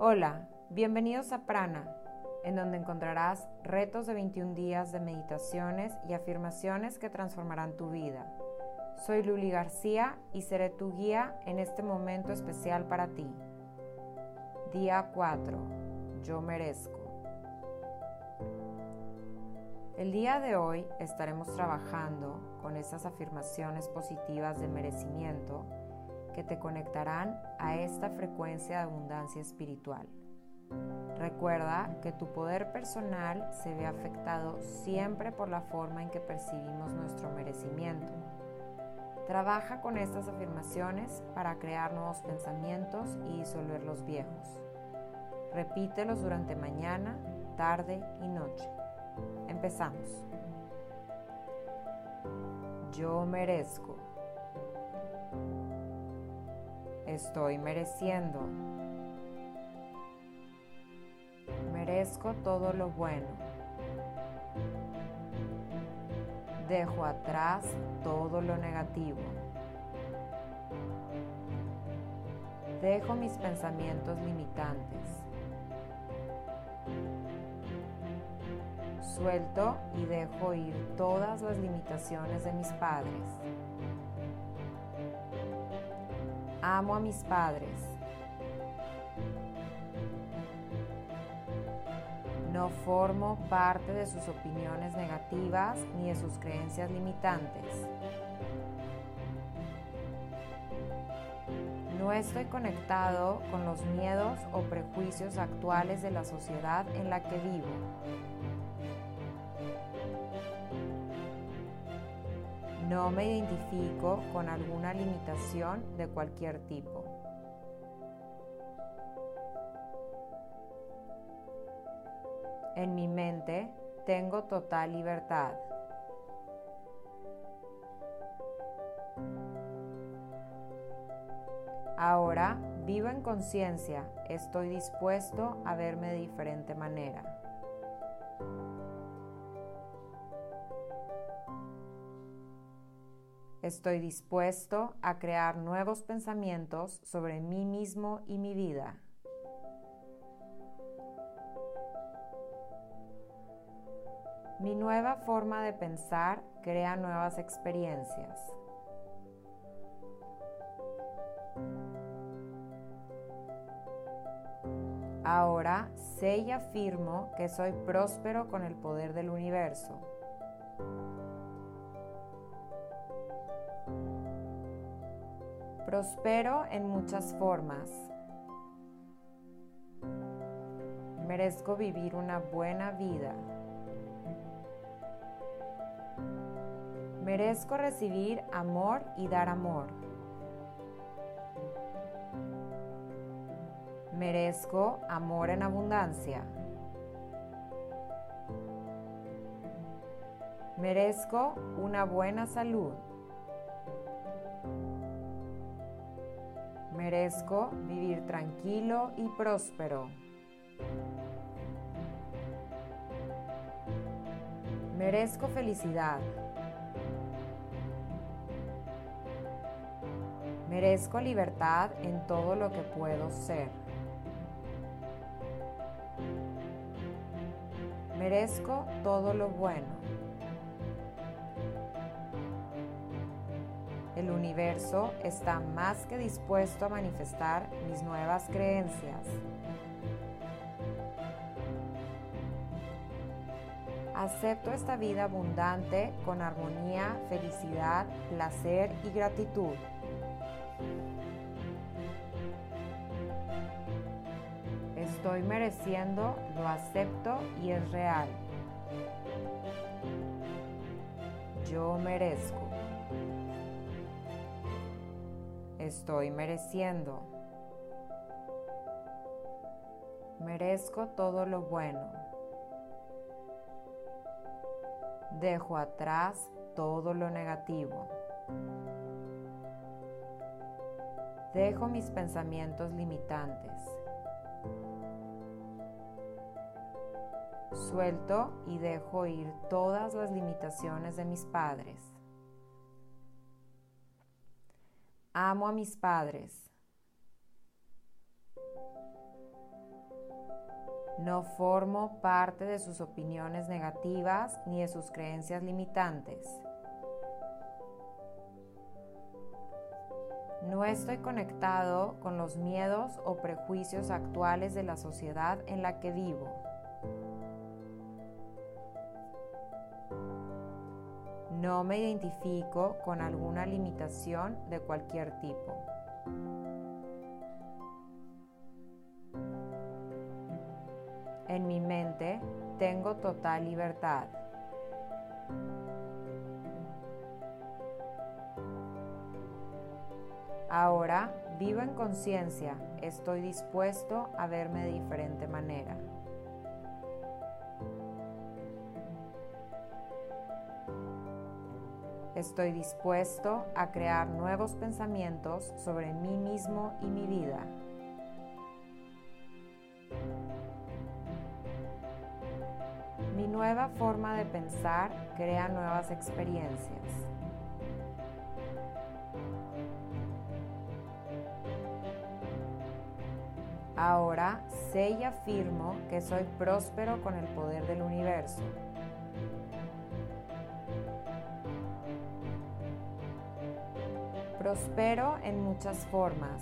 Hola, bienvenidos a Prana, en donde encontrarás retos de 21 días de meditaciones y afirmaciones que transformarán tu vida. Soy Luli García y seré tu guía en este momento especial para ti. Día 4. Yo merezco. El día de hoy estaremos trabajando con esas afirmaciones positivas de merecimiento que te conectarán a esta frecuencia de abundancia espiritual. Recuerda que tu poder personal se ve afectado siempre por la forma en que percibimos nuestro merecimiento. Trabaja con estas afirmaciones para crear nuevos pensamientos y disolver los viejos. Repítelos durante mañana, tarde y noche. Empezamos. Yo merezco. Estoy mereciendo. Merezco todo lo bueno. Dejo atrás todo lo negativo. Dejo mis pensamientos limitantes. Suelto y dejo ir todas las limitaciones de mis padres. Amo a mis padres. No formo parte de sus opiniones negativas ni de sus creencias limitantes. No estoy conectado con los miedos o prejuicios actuales de la sociedad en la que vivo. No me identifico con alguna limitación de cualquier tipo. En mi mente tengo total libertad. Ahora vivo en conciencia, estoy dispuesto a verme de diferente manera. Estoy dispuesto a crear nuevos pensamientos sobre mí mismo y mi vida. Mi nueva forma de pensar crea nuevas experiencias. Ahora sé y afirmo que soy próspero con el poder del universo. Prospero en muchas formas. Merezco vivir una buena vida. Merezco recibir amor y dar amor. Merezco amor en abundancia. Merezco una buena salud. Merezco vivir tranquilo y próspero. Merezco felicidad. Merezco libertad en todo lo que puedo ser. Merezco todo lo bueno. El universo está más que dispuesto a manifestar mis nuevas creencias. Acepto esta vida abundante con armonía, felicidad, placer y gratitud. Estoy mereciendo, lo acepto y es real. Yo merezco. Estoy mereciendo. Merezco todo lo bueno. Dejo atrás todo lo negativo. Dejo mis pensamientos limitantes. Suelto y dejo ir todas las limitaciones de mis padres. Amo a mis padres. No formo parte de sus opiniones negativas ni de sus creencias limitantes. No estoy conectado con los miedos o prejuicios actuales de la sociedad en la que vivo. Me identifico con alguna limitación de cualquier tipo. En mi mente tengo total libertad. Ahora vivo en conciencia, estoy dispuesto a verme de diferente manera. Estoy dispuesto a crear nuevos pensamientos sobre mí mismo y mi vida. Mi nueva forma de pensar crea nuevas experiencias. Ahora sé y afirmo que soy próspero con el poder del universo. Prospero en muchas formas.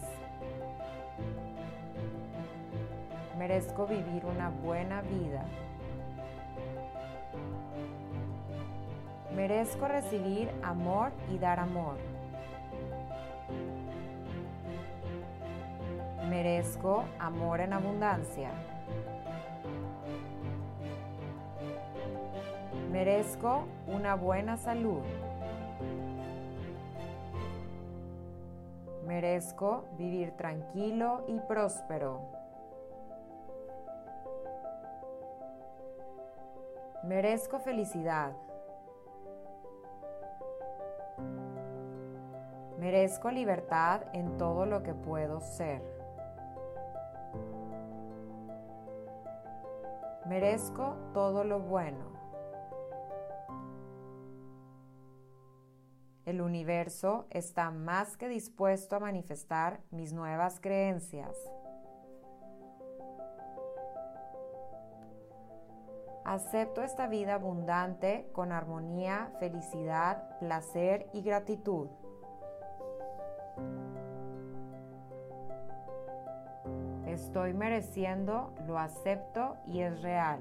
Merezco vivir una buena vida. Merezco recibir amor y dar amor. Merezco amor en abundancia. Merezco una buena salud. Merezco vivir tranquilo y próspero. Merezco felicidad. Merezco libertad en todo lo que puedo ser. Merezco todo lo bueno. El universo está más que dispuesto a manifestar mis nuevas creencias. Acepto esta vida abundante con armonía, felicidad, placer y gratitud. Estoy mereciendo, lo acepto y es real.